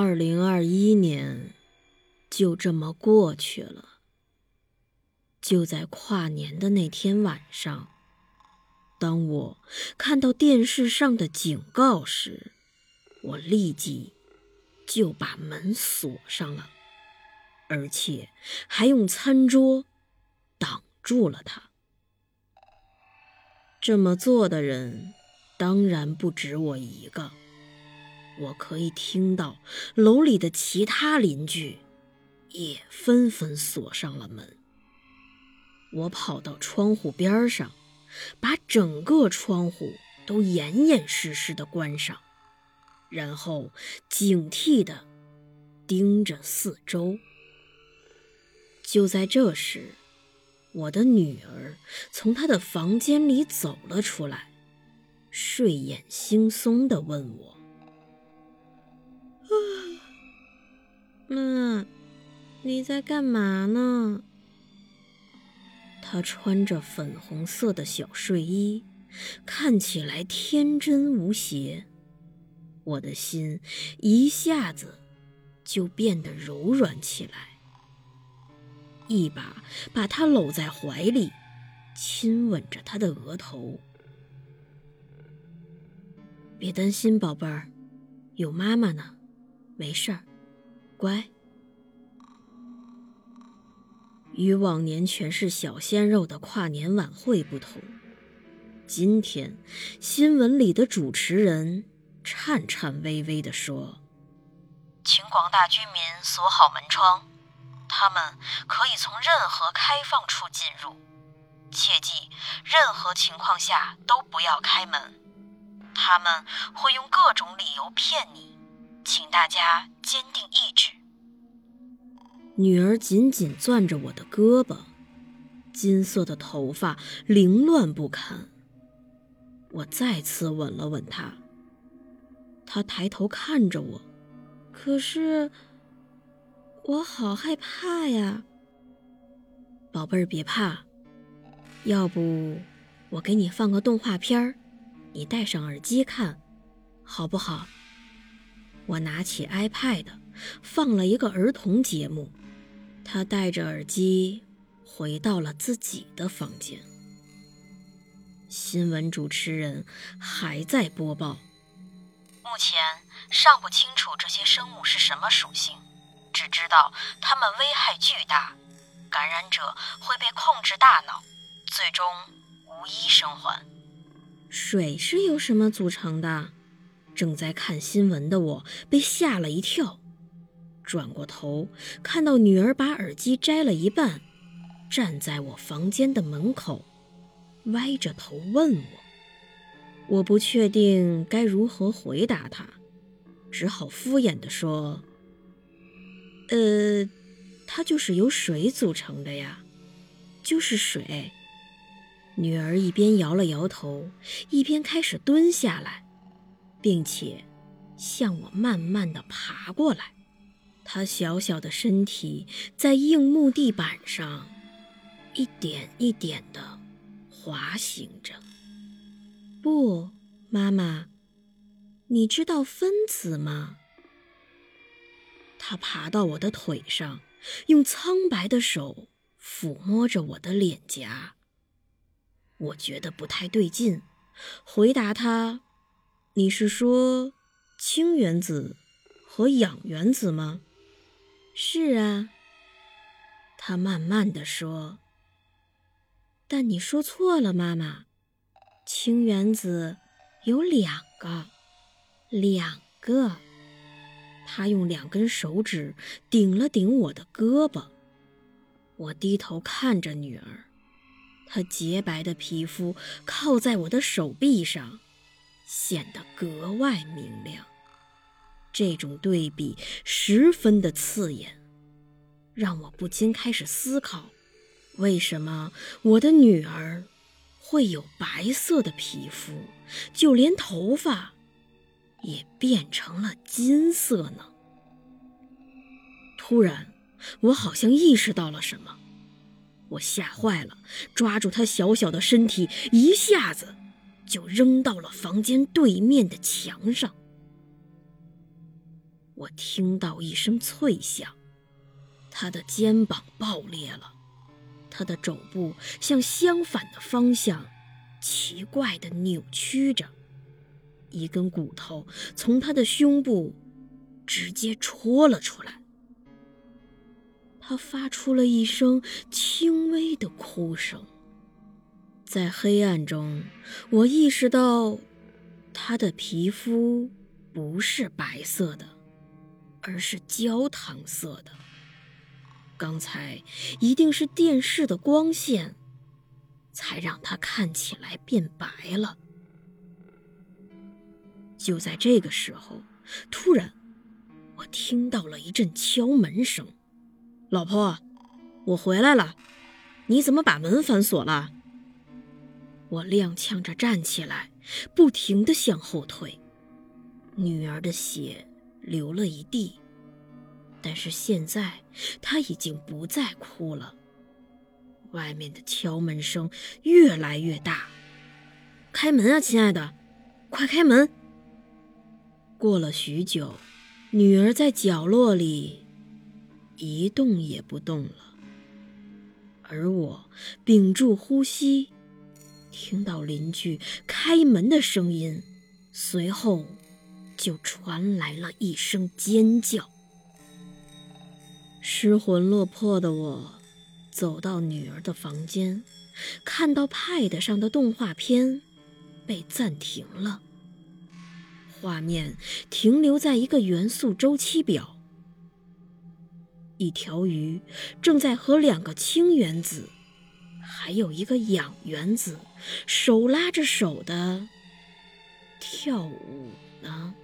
二零二一年就这么过去了。就在跨年的那天晚上，当我看到电视上的警告时，我立即就把门锁上了，而且还用餐桌挡住了它。这么做的人当然不止我一个。我可以听到楼里的其他邻居也纷纷锁上了门。我跑到窗户边上，把整个窗户都严严实实的关上，然后警惕的盯着四周。就在这时，我的女儿从她的房间里走了出来，睡眼惺忪的问我。妈，你在干嘛呢？她穿着粉红色的小睡衣，看起来天真无邪。我的心一下子就变得柔软起来，一把把她搂在怀里，亲吻着她的额头。别担心，宝贝儿，有妈妈呢，没事儿。乖，与往年全是小鲜肉的跨年晚会不同，今天新闻里的主持人颤颤巍巍地说：“请广大居民锁好门窗，他们可以从任何开放处进入，切记任何情况下都不要开门，他们会用各种理由骗你。”请大家坚定意志。女儿紧紧攥着我的胳膊，金色的头发凌乱不堪。我再次吻了吻她，她抬头看着我，可是我好害怕呀。宝贝儿，别怕，要不我给你放个动画片儿，你戴上耳机看，好不好？我拿起 iPad，放了一个儿童节目。他戴着耳机回到了自己的房间。新闻主持人还在播报：目前尚不清楚这些生物是什么属性，只知道它们危害巨大，感染者会被控制大脑，最终无一生还。水是由什么组成的？正在看新闻的我被吓了一跳，转过头看到女儿把耳机摘了一半，站在我房间的门口，歪着头问我。我不确定该如何回答她，只好敷衍地说：“呃，它就是由水组成的呀，就是水。”女儿一边摇了摇头，一边开始蹲下来。并且向我慢慢的爬过来，他小小的身体在硬木地板上一点一点的滑行着。不，妈妈，你知道分子吗？他爬到我的腿上，用苍白的手抚摸着我的脸颊。我觉得不太对劲，回答他。你是说氢原子和氧原子吗？是啊，他慢慢的说。但你说错了，妈妈。氢原子有两个，两个。他用两根手指顶了顶我的胳膊。我低头看着女儿，她洁白的皮肤靠在我的手臂上。显得格外明亮。这种对比十分的刺眼，让我不禁开始思考：为什么我的女儿会有白色的皮肤，就连头发也变成了金色呢？突然，我好像意识到了什么，我吓坏了，抓住她小小的身体，一下子就扔到了房间对面的墙上。我听到一声脆响，他的肩膀爆裂了，他的肘部向相反的方向奇怪的扭曲着，一根骨头从他的胸部直接戳了出来。他发出了一声轻微的哭声，在黑暗中，我意识到他的皮肤不是白色的。而是焦糖色的。刚才一定是电视的光线，才让他看起来变白了。就在这个时候，突然，我听到了一阵敲门声。老婆，我回来了，你怎么把门反锁了？我踉跄着站起来，不停的向后退。女儿的血。流了一地，但是现在她已经不再哭了。外面的敲门声越来越大，开门啊，亲爱的，快开门！过了许久，女儿在角落里一动也不动了，而我屏住呼吸，听到邻居开门的声音，随后。就传来了一声尖叫。失魂落魄的我走到女儿的房间，看到 Pad 上的动画片被暂停了，画面停留在一个元素周期表，一条鱼正在和两个氢原子，还有一个氧原子手拉着手的跳舞呢。